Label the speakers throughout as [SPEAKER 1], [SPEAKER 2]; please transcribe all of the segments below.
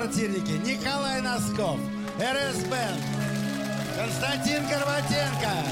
[SPEAKER 1] на
[SPEAKER 2] квартирнике Николай Носков, РС Бенд, Константин Горбатенко.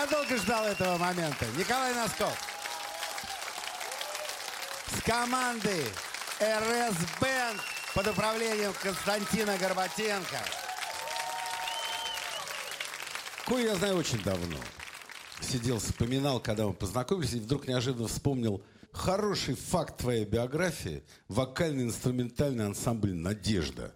[SPEAKER 2] Я долго ждал этого момента. Николай Носков. С командой РС Бенд под управлением Константина Горбатенко.
[SPEAKER 3] Кое я знаю очень давно. Сидел, вспоминал, когда мы познакомились, и вдруг неожиданно вспомнил хороший факт твоей биографии. Вокально-инструментальный ансамбль «Надежда».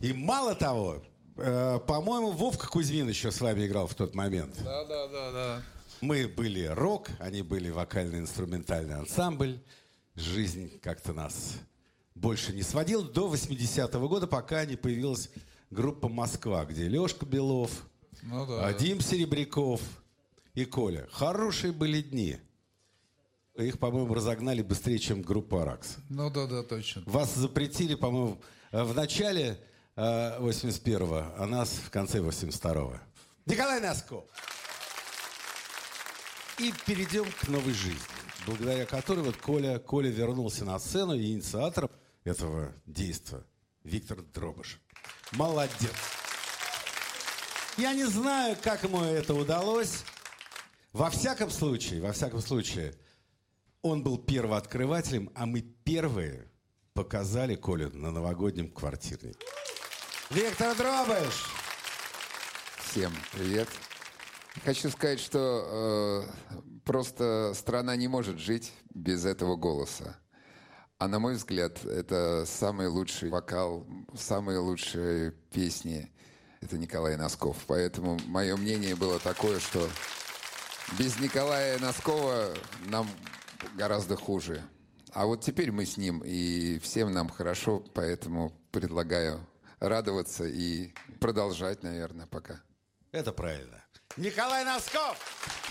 [SPEAKER 3] И мало того, по-моему, Вовка Кузьмин еще с вами играл в тот момент.
[SPEAKER 4] Да, да, да, да.
[SPEAKER 3] Мы были рок, они были вокально-инструментальный ансамбль. Жизнь как-то нас больше не сводила до 80-го года, пока не появилась группа «Москва», где Лешка Белов,
[SPEAKER 4] Ну да.
[SPEAKER 3] Дим Серебряков и Коля. Хорошие были дни. Их, по-моему, разогнали быстрее, чем группа «Аракс».
[SPEAKER 4] Ну да, да, точно.
[SPEAKER 3] Вас запретили, по-моему, э, в начале э, 81-го, а нас в конце 82-го.
[SPEAKER 2] Николай Носков.
[SPEAKER 3] И перейдем к новой жизни, благодаря которой вот Коля, Коля вернулся на сцену, и инициатором этого действия Виктор Дробыш. Молодец. Я не знаю, как ему это удалось. Во всяком случае, во всяком случае, он был первооткрывателем, а мы первые показали Колю на новогоднем квартирнике.
[SPEAKER 2] Виктор Дробыш.
[SPEAKER 5] Всем привет. Хочу сказать, что э, просто страна не может жить без этого голоса. А на мой взгляд, это самый лучший вокал, самые лучшие песни. Это Николай Носков. Поэтому мое мнение было такое, что без Николая Носкова нам гораздо хуже. А вот теперь мы с ним, и всем нам хорошо, поэтому предлагаю радоваться и продолжать, наверное, пока.
[SPEAKER 3] Это правильно.
[SPEAKER 2] Николай Носков.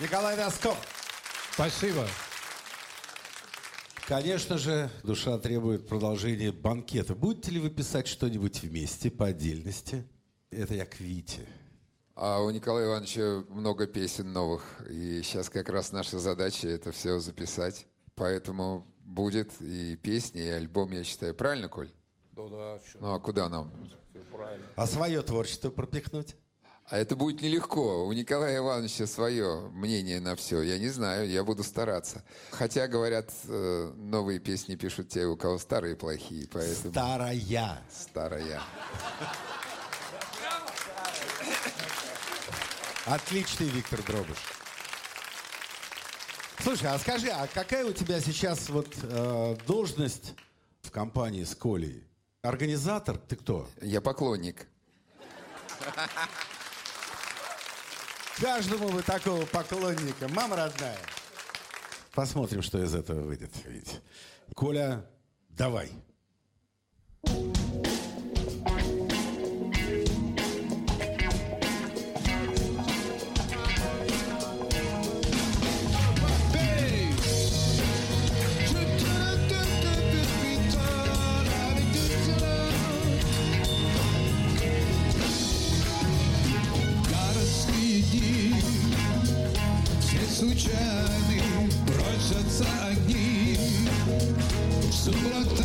[SPEAKER 6] Николай Носков.
[SPEAKER 2] Спасибо.
[SPEAKER 3] Конечно же, душа требует продолжения банкета. Будете ли вы писать что-нибудь вместе, по отдельности? Это я к Вите.
[SPEAKER 5] А у Николая Ивановича много песен новых. И сейчас как раз наша задача это все записать. Поэтому будет и песни, и альбом, я считаю. Правильно, Коль?
[SPEAKER 7] Да, да,
[SPEAKER 5] Ну а куда нам?
[SPEAKER 3] А свое творчество пропихнуть?
[SPEAKER 5] А это будет нелегко. У Николая Ивановича свое мнение на все. Я не знаю, я буду стараться. Хотя, говорят, э, новые песни пишут те, у кого старые плохие, поэтому...
[SPEAKER 3] Старая.
[SPEAKER 5] Старая.
[SPEAKER 3] Отличный Виктор Дробыш. Слушай, а скажи, а какая у тебя сейчас вот э, должность в компании с Колей? Организатор? Ты кто?
[SPEAKER 5] Я поклонник.
[SPEAKER 3] Каждому вы такого поклонника. Мама родная. Посмотрим, что из этого выйдет. Ведь. Коля, давай.
[SPEAKER 2] Городские Все случайны Бросятся огни Сумрак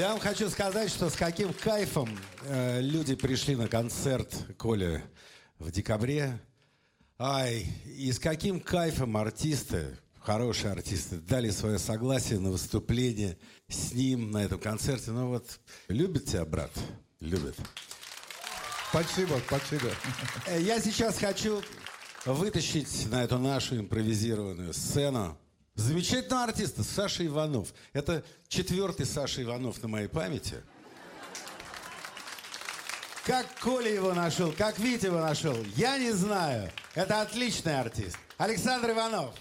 [SPEAKER 2] Я
[SPEAKER 3] вам хочу сказать, что с каким кайфом э, люди пришли на концерт Коля в декабре. Ай, и с каким кайфом артисты, хорошие артисты, дали свое согласие на выступление с ним на этом концерте. Ну вот, любит тебя, брат? Любит.
[SPEAKER 8] Спасибо, спасибо.
[SPEAKER 3] Э, я сейчас хочу вытащить на эту нашу импровизированную сцену Замечательного артиста Саша Иванов. Это четвертый Саша Иванов на моей памяти. Как Коля его нашел, как Витя его нашел, я не знаю. Это отличный артист. Александр Иванов.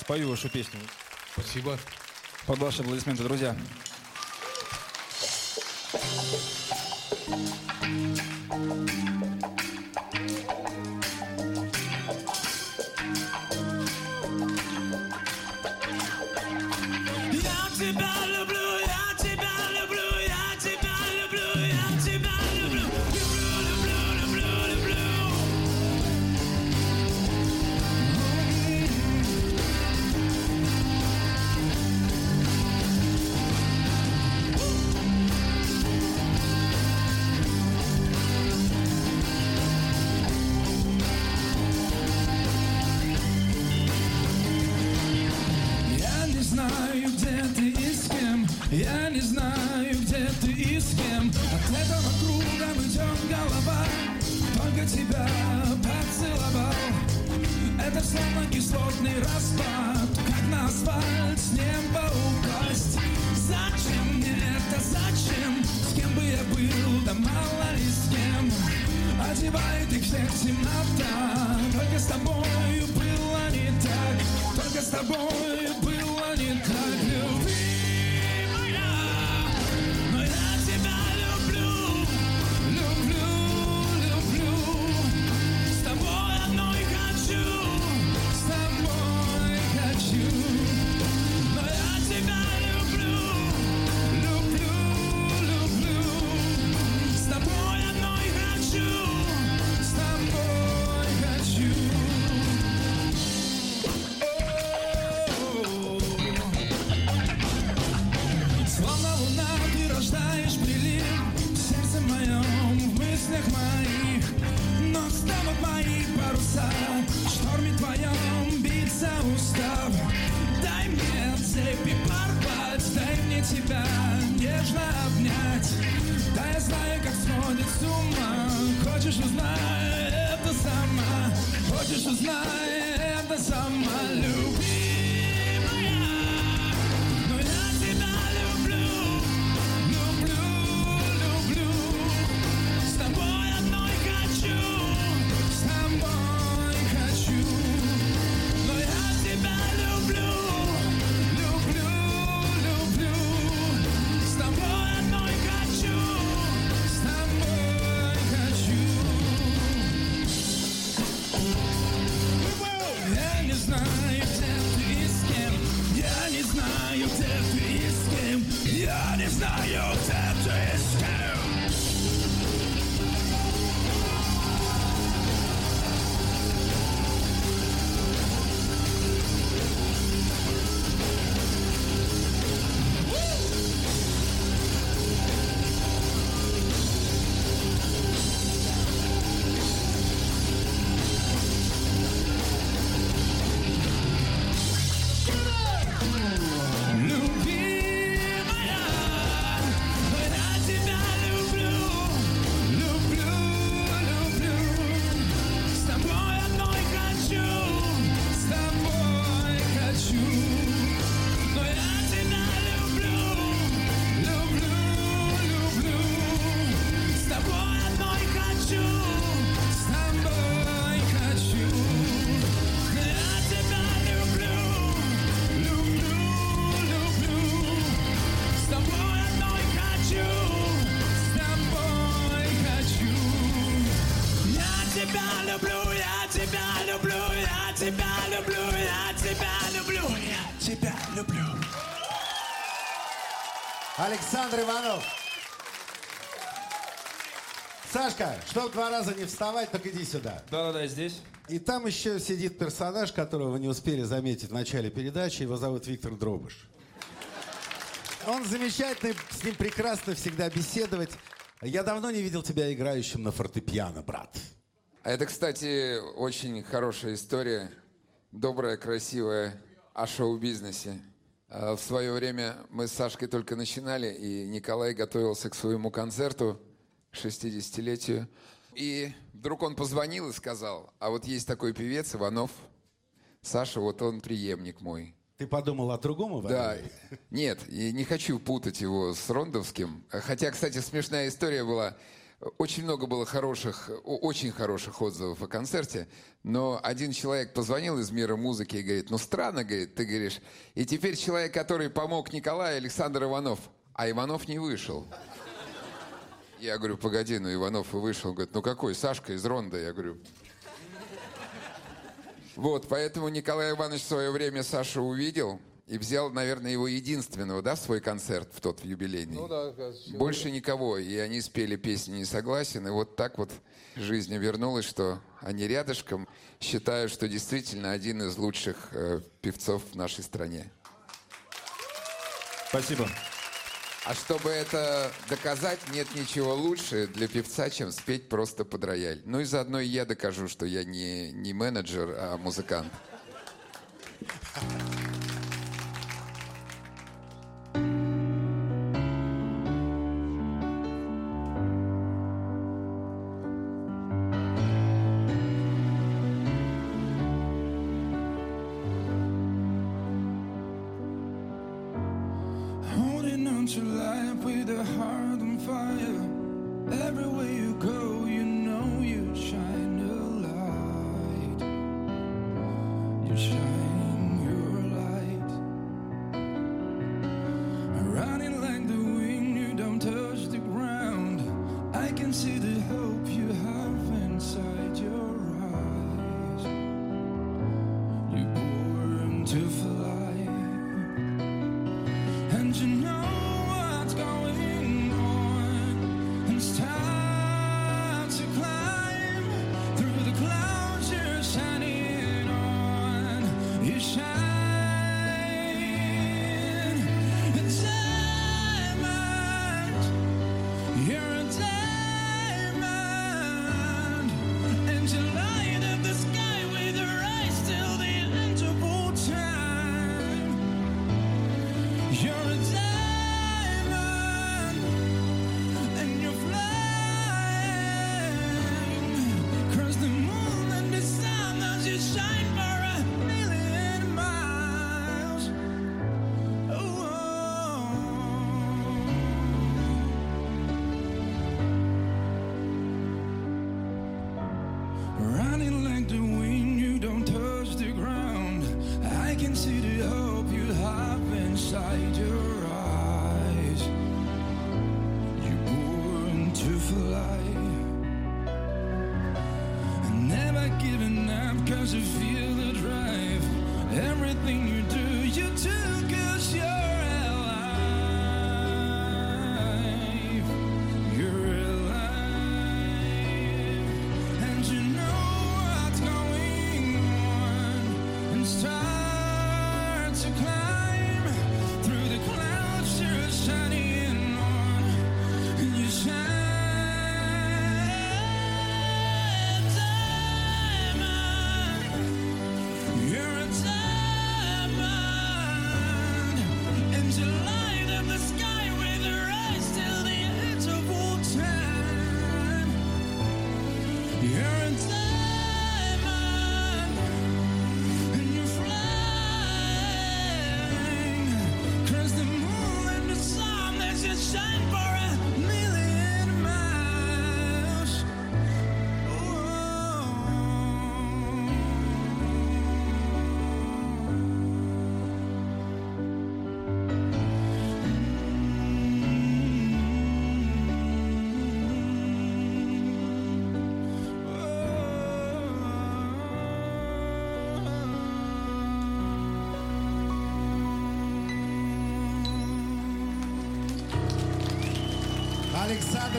[SPEAKER 9] Спою вашу песню.
[SPEAKER 8] Спасибо.
[SPEAKER 9] Под ваши аплодисменты, друзья.
[SPEAKER 2] Thank you.
[SPEAKER 10] Александр Иванов. Сашка, чтобы два раза не вставать, так иди сюда.
[SPEAKER 9] Да-да-да, здесь.
[SPEAKER 3] И там еще сидит персонаж, которого вы не успели заметить в начале передачи. Его зовут Виктор Дробыш. Он замечательный, с ним прекрасно всегда беседовать. Я давно не видел тебя играющим на фортепиано, брат.
[SPEAKER 5] А это, кстати, очень хорошая история. Добрая, красивая о шоу-бизнесе. А В свое время мы с Сашкой только начинали, и Николай готовился к своему концерту, к 60-летию. И вдруг он позвонил и сказал, а вот есть такой певец Иванов, Саша, вот он преемник мой.
[SPEAKER 3] Ты подумал о другом, Иван?
[SPEAKER 5] Да, нет, и не хочу путать его с Рондовским. Хотя, кстати, смешная история была. Очень много было хороших, очень хороших отзывов о концерте, но один человек позвонил из мира музыки и говорит, ну странно, говорит, ты говоришь, и теперь человек, который помог Николаю, Александр Иванов, а Иванов не вышел. Я говорю, погоди, ну Иванов и вышел. Он говорит, ну какой, Сашка из Ронда? Я говорю, вот, поэтому Николай Иванович в свое время Сашу увидел и взял, наверное, его единственного, да, в свой концерт в тот в юбилейный.
[SPEAKER 8] Ну да,
[SPEAKER 5] Больше никого. И они спели песню «Не согласен». И вот так вот жизнь вернулась, что они рядышком. Считаю, что действительно один из лучших э, певцов в нашей стране.
[SPEAKER 9] Спасибо.
[SPEAKER 5] А чтобы это доказать, нет ничего лучше для певца, чем спеть просто под рояль. Ну и заодно и я докажу, что я не, не менеджер, а музыкант.
[SPEAKER 2] Holding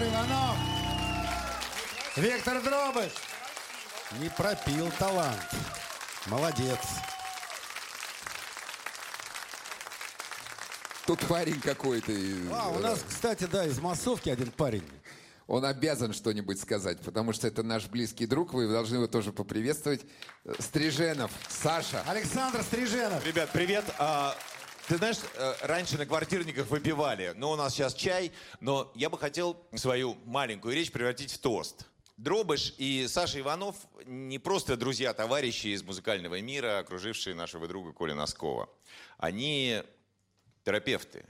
[SPEAKER 10] Иванов.
[SPEAKER 3] Виктор Дробыш.
[SPEAKER 2] Не пропил талант. Молодец.
[SPEAKER 5] Тут парень какой-то.
[SPEAKER 2] А, у нас, кстати, да, из массовки один парень.
[SPEAKER 5] Он обязан что-нибудь сказать, потому что это наш близкий друг. Вы должны его тоже поприветствовать. Э, Стриженов, Саша.
[SPEAKER 3] Александр Стриженов.
[SPEAKER 11] Ребят, привет. Ты знаешь, э, раньше на квартирниках выпивали. Ну, у нас сейчас чай, но я бы хотел свою маленькую речь превратить в тост. Дробыш и Саша Иванов не просто друзья, товарищи из музыкального мира, окружившие нашего друга Коля Носкова. Они терапевты.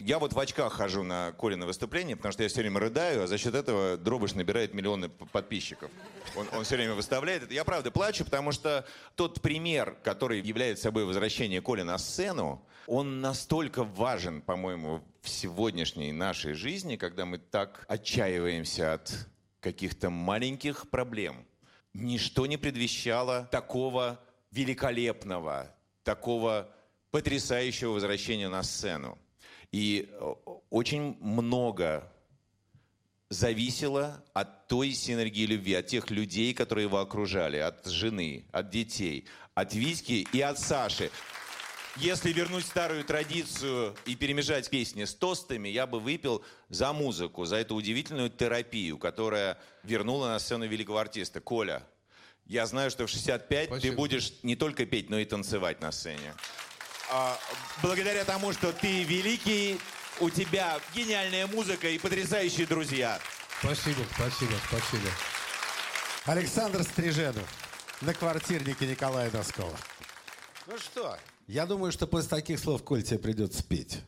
[SPEAKER 11] Я вот в очках хожу на Коле на выступление, потому что я все время рыдаю, а за счет этого Дробыш набирает миллионы подписчиков. Он, он все время выставляет это. Я правда плачу, потому что тот пример, который является собой возвращение Коли на сцену, он настолько важен, по-моему, в сегодняшней нашей жизни, когда мы так отчаиваемся от каких-то маленьких проблем. Ничто не предвещало такого великолепного, такого потрясающего возвращения на сцену. И э, очень много зависело от той синергии любви, от тех людей, которые его окружали, от жены, от детей, от Витьки и от Саши. Если вернуть старую традицию и перемежать песни с тостами, я бы выпил за музыку, за эту удивительную терапию, которая вернула на сцену великого артиста. Коля, я знаю, что в 65 ты
[SPEAKER 8] Спасибо.
[SPEAKER 11] будешь не только петь, но и танцевать на сцене. А, благодаря тому, что ты великий, у тебя гениальная музыка и потрясающие друзья.
[SPEAKER 8] Спасибо, спасибо, спасибо.
[SPEAKER 3] Александр Стриженов. На квартирнике Николая Доскова.
[SPEAKER 2] Ну что, я думаю, что после таких слов, Коль, тебе придется петь.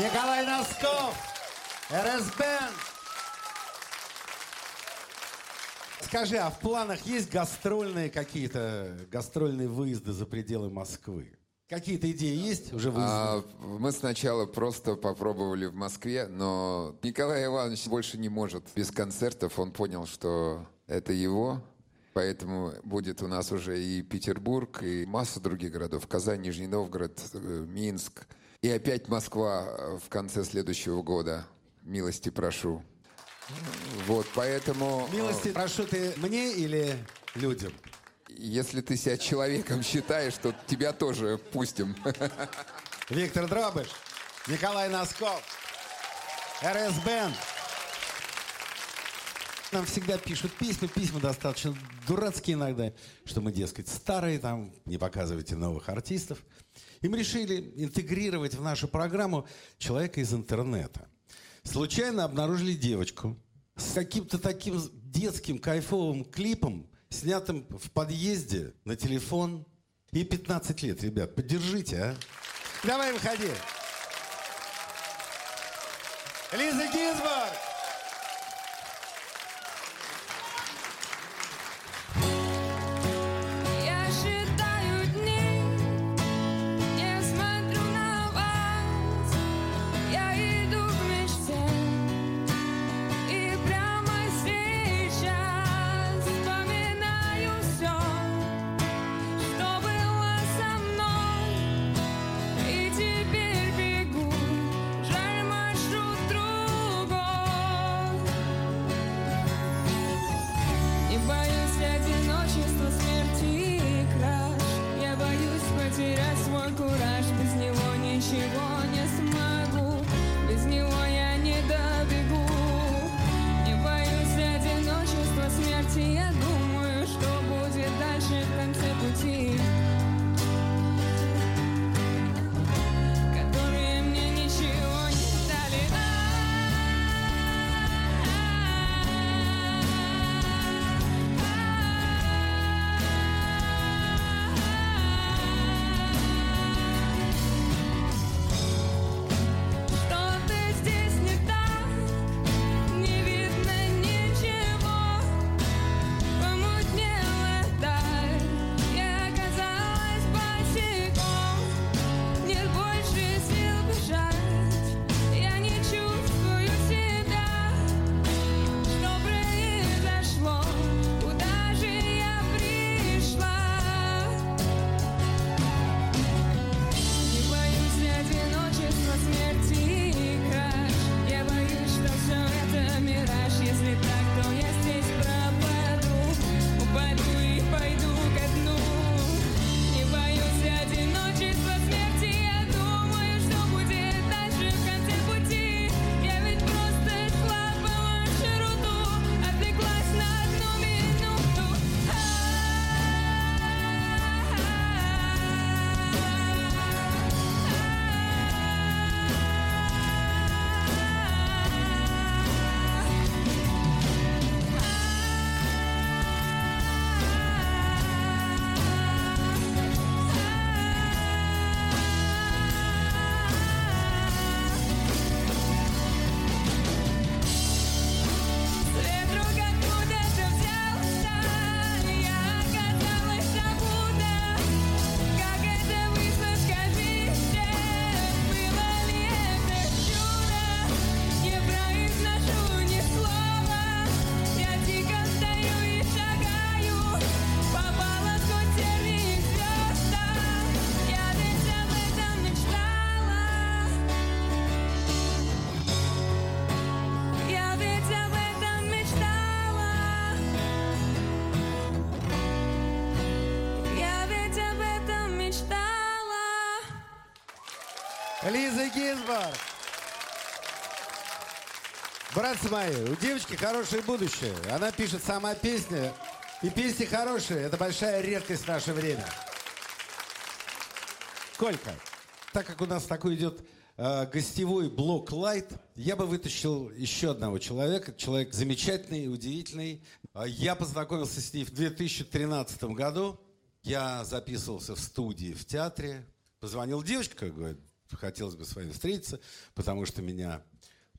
[SPEAKER 12] Николай Носков, РС Бенд. Скажи, а в планах есть гастрольные какие-то, гастрольные выезды за пределы Москвы? Какие-то идеи есть уже выезды?
[SPEAKER 5] А, мы сначала просто попробовали в Москве, но Николай Иванович больше не может без концертов. Он понял, что это его. Поэтому будет у нас уже и Петербург, и масса других городов. Казань, Нижний Новгород, э, Минск. И опять Москва э, в конце следующего года. Милости прошу. Вот, поэтому... э,
[SPEAKER 12] Милости прошу ты мне или людям?
[SPEAKER 5] Если ты себя человеком считаешь, то тебя тоже пустим.
[SPEAKER 12] Виктор Дробыш, Николай Носков, РС Бенд. Нам всегда пишут письма, письма достаточно дурацкие иногда, что мы, дескать, старые, там, не показывайте новых артистов. И мы решили интегрировать в нашу программу человека из интернета. Случайно обнаружили девочку с каким-то таким детским кайфовым клипом, снятым в подъезде на телефон. И 15 лет, ребят, поддержите, а? Давай, выходи. Лиза Гинзбург! Гинзбург. Братцы мои, у девочки хорошее будущее. Она пишет сама песни. И песни хорошие. Это большая редкость в наше время. Колька, так как у нас такой идет э, гостевой блок лайт, я бы вытащил еще одного человека. Человек замечательный, удивительный. Э, Я познакомился с ней в 2013 году. Я записывался в студии в театре. Позвонил девочка, говорит,
[SPEAKER 10] хотелось бы с вами встретиться, потому что меня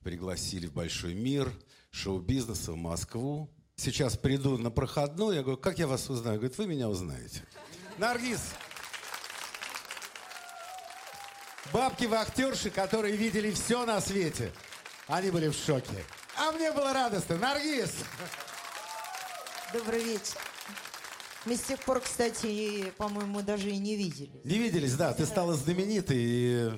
[SPEAKER 10] пригласили в большой мир шоу-бизнеса в Москву. Сейчас приду на проходную, я говорю, как я вас узнаю? Говорит, вы меня узнаете. Наргиз, бабки-вахтерши, которые видели все на свете, они были в шоке. А мне было радостно. Наргиз!
[SPEAKER 13] Добрый вечер. Мы с тех пор, кстати, по-моему, даже и не видели.
[SPEAKER 10] Не виделись, да, ты стала знаменитой. И...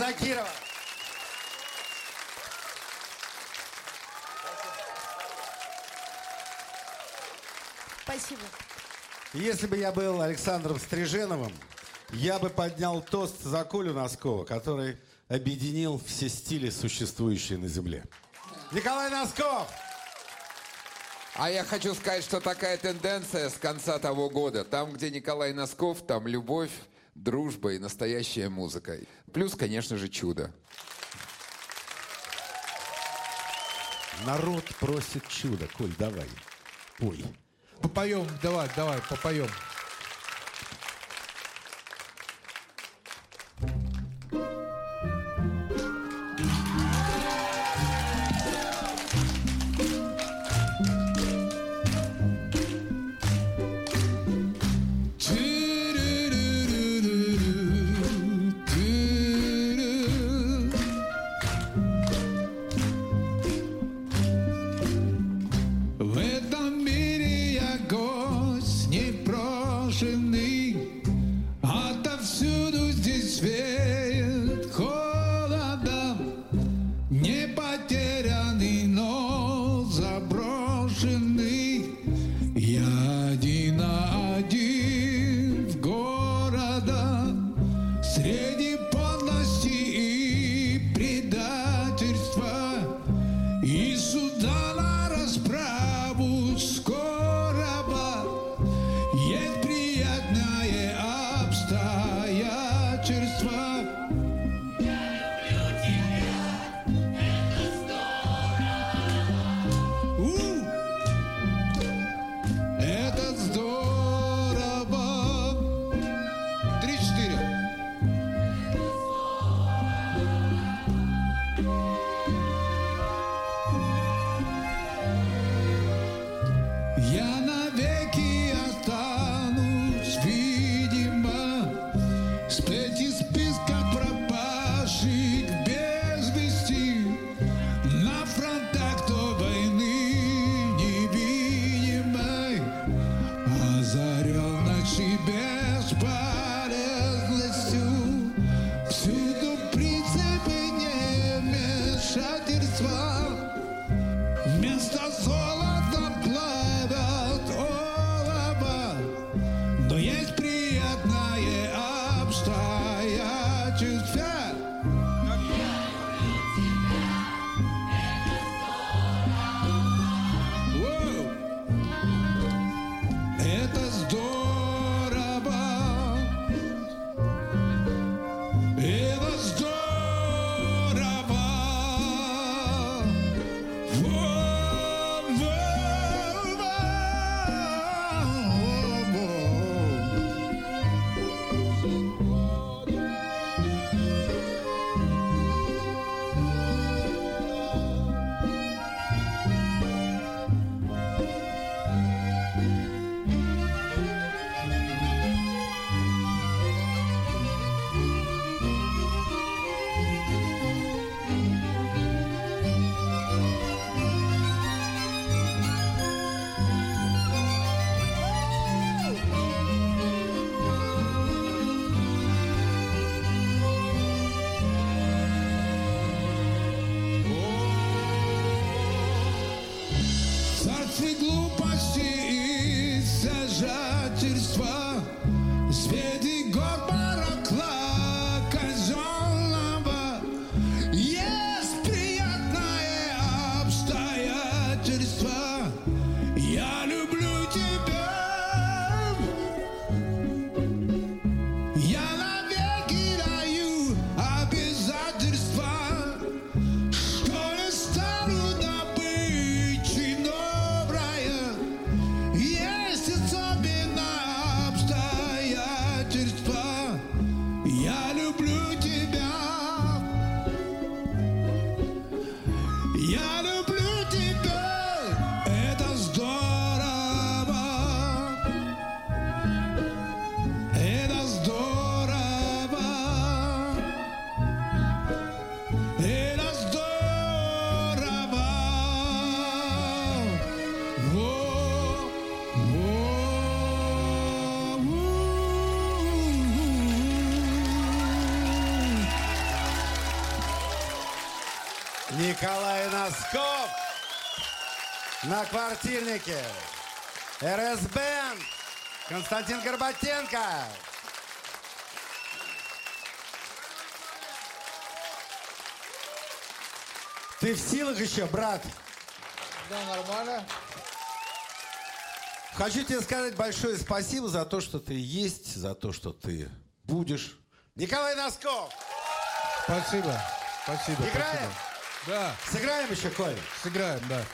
[SPEAKER 10] Закирова.
[SPEAKER 13] Спасибо.
[SPEAKER 10] Если бы я был Александром Стриженовым, я бы поднял тост за Колю Носкова, который объединил все стили, существующие на Земле. Николай Носков!
[SPEAKER 5] А я хочу сказать, что такая тенденция с конца того года. Там, где Николай Носков, там любовь дружба и настоящая музыка. Плюс, конечно же, чудо.
[SPEAKER 3] Народ просит чудо. Коль, давай, пой.
[SPEAKER 2] Попоем, давай, давай, попоем.
[SPEAKER 3] На квартирнике. РС Бенд. Константин Горбатенко. Ты в силах еще, брат?
[SPEAKER 2] Да, нормально.
[SPEAKER 3] Хочу тебе сказать большое спасибо за то, что ты есть, за то, что ты будешь. Николай Носков!
[SPEAKER 8] Спасибо. Спасибо.
[SPEAKER 3] Играем?
[SPEAKER 8] спасибо. Да,
[SPEAKER 3] Сыграем еще, Коль?
[SPEAKER 8] сыграем, да.